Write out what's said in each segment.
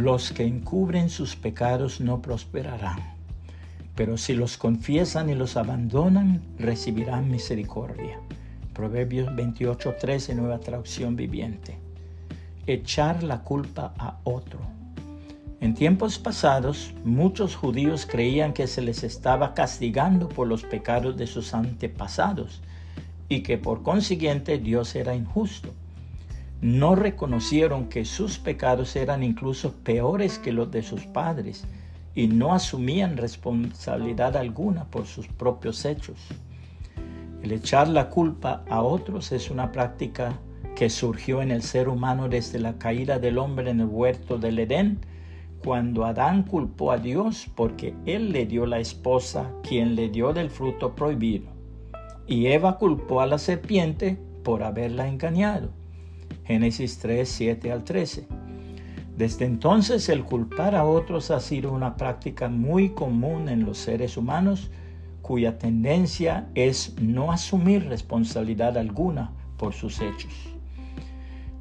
Los que encubren sus pecados no prosperarán, pero si los confiesan y los abandonan, recibirán misericordia. Proverbios 28:13, nueva traducción viviente. Echar la culpa a otro. En tiempos pasados, muchos judíos creían que se les estaba castigando por los pecados de sus antepasados y que por consiguiente Dios era injusto no reconocieron que sus pecados eran incluso peores que los de sus padres y no asumían responsabilidad alguna por sus propios hechos. El echar la culpa a otros es una práctica que surgió en el ser humano desde la caída del hombre en el huerto del Edén, cuando Adán culpó a Dios porque él le dio la esposa quien le dio del fruto prohibido, y Eva culpó a la serpiente por haberla engañado. Génesis 3, 7 al 13. Desde entonces el culpar a otros ha sido una práctica muy común en los seres humanos cuya tendencia es no asumir responsabilidad alguna por sus hechos.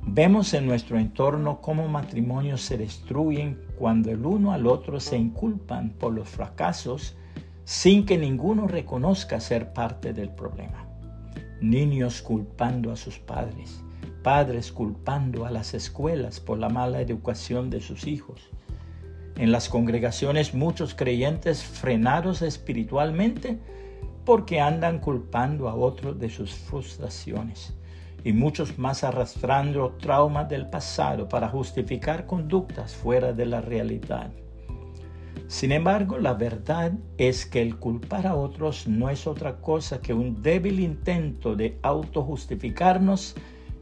Vemos en nuestro entorno cómo matrimonios se destruyen cuando el uno al otro se inculpan por los fracasos sin que ninguno reconozca ser parte del problema. Niños culpando a sus padres, padres culpando a las escuelas por la mala educación de sus hijos. En las congregaciones muchos creyentes frenados espiritualmente porque andan culpando a otros de sus frustraciones y muchos más arrastrando traumas del pasado para justificar conductas fuera de la realidad. Sin embargo, la verdad es que el culpar a otros no es otra cosa que un débil intento de autojustificarnos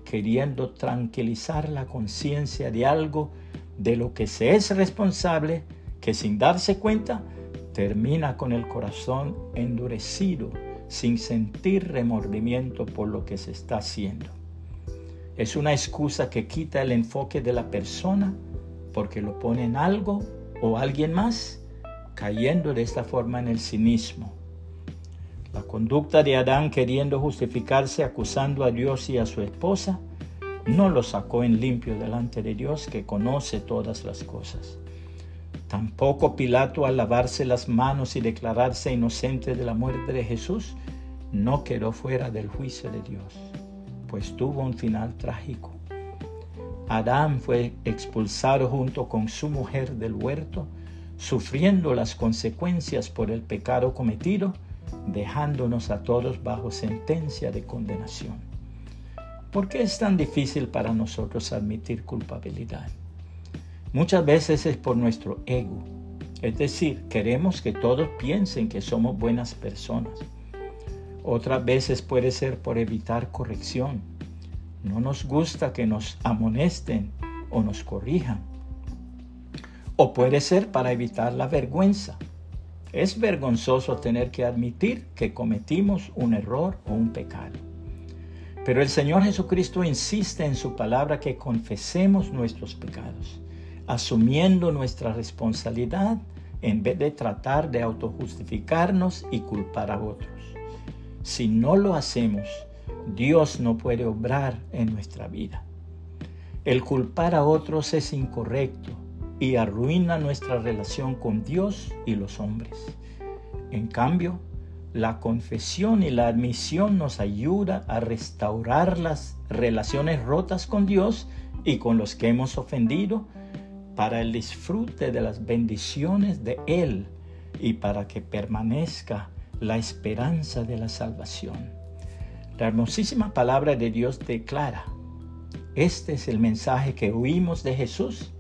queriendo tranquilizar la conciencia de algo de lo que se es responsable, que sin darse cuenta termina con el corazón endurecido, sin sentir remordimiento por lo que se está haciendo. Es una excusa que quita el enfoque de la persona porque lo pone en algo o alguien más, cayendo de esta forma en el cinismo. La conducta de Adán queriendo justificarse acusando a Dios y a su esposa no lo sacó en limpio delante de Dios que conoce todas las cosas. Tampoco Pilato al lavarse las manos y declararse inocente de la muerte de Jesús no quedó fuera del juicio de Dios, pues tuvo un final trágico. Adán fue expulsado junto con su mujer del huerto, sufriendo las consecuencias por el pecado cometido dejándonos a todos bajo sentencia de condenación. ¿Por qué es tan difícil para nosotros admitir culpabilidad? Muchas veces es por nuestro ego, es decir, queremos que todos piensen que somos buenas personas. Otras veces puede ser por evitar corrección. No nos gusta que nos amonesten o nos corrijan. O puede ser para evitar la vergüenza es vergonzoso tener que admitir que cometimos un error o un pecado. Pero el Señor Jesucristo insiste en su palabra que confesemos nuestros pecados, asumiendo nuestra responsabilidad en vez de tratar de autojustificarnos y culpar a otros. Si no lo hacemos, Dios no puede obrar en nuestra vida. El culpar a otros es incorrecto y arruina nuestra relación con Dios y los hombres. En cambio, la confesión y la admisión nos ayuda a restaurar las relaciones rotas con Dios y con los que hemos ofendido para el disfrute de las bendiciones de Él y para que permanezca la esperanza de la salvación. La hermosísima palabra de Dios declara, este es el mensaje que oímos de Jesús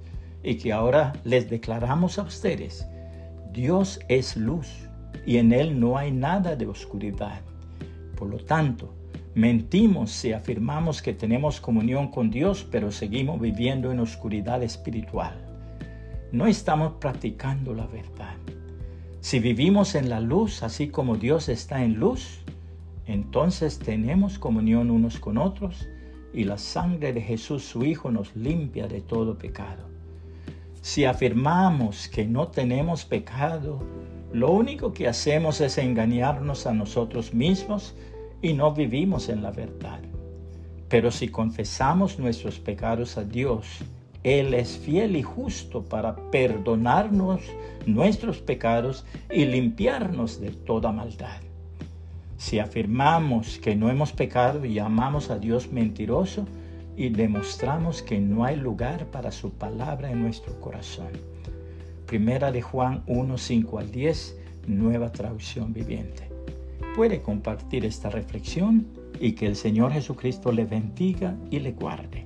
y que ahora les declaramos a ustedes, Dios es luz y en Él no hay nada de oscuridad. Por lo tanto, mentimos si afirmamos que tenemos comunión con Dios, pero seguimos viviendo en oscuridad espiritual. No estamos practicando la verdad. Si vivimos en la luz, así como Dios está en luz, entonces tenemos comunión unos con otros y la sangre de Jesús su Hijo nos limpia de todo pecado. Si afirmamos que no tenemos pecado, lo único que hacemos es engañarnos a nosotros mismos y no vivimos en la verdad. Pero si confesamos nuestros pecados a Dios, Él es fiel y justo para perdonarnos nuestros pecados y limpiarnos de toda maldad. Si afirmamos que no hemos pecado y llamamos a Dios mentiroso y demostramos que no hay lugar para su palabra en nuestro corazón. Primera de Juan 1, 5 al 10, nueva traducción viviente. Puede compartir esta reflexión y que el Señor Jesucristo le bendiga y le guarde.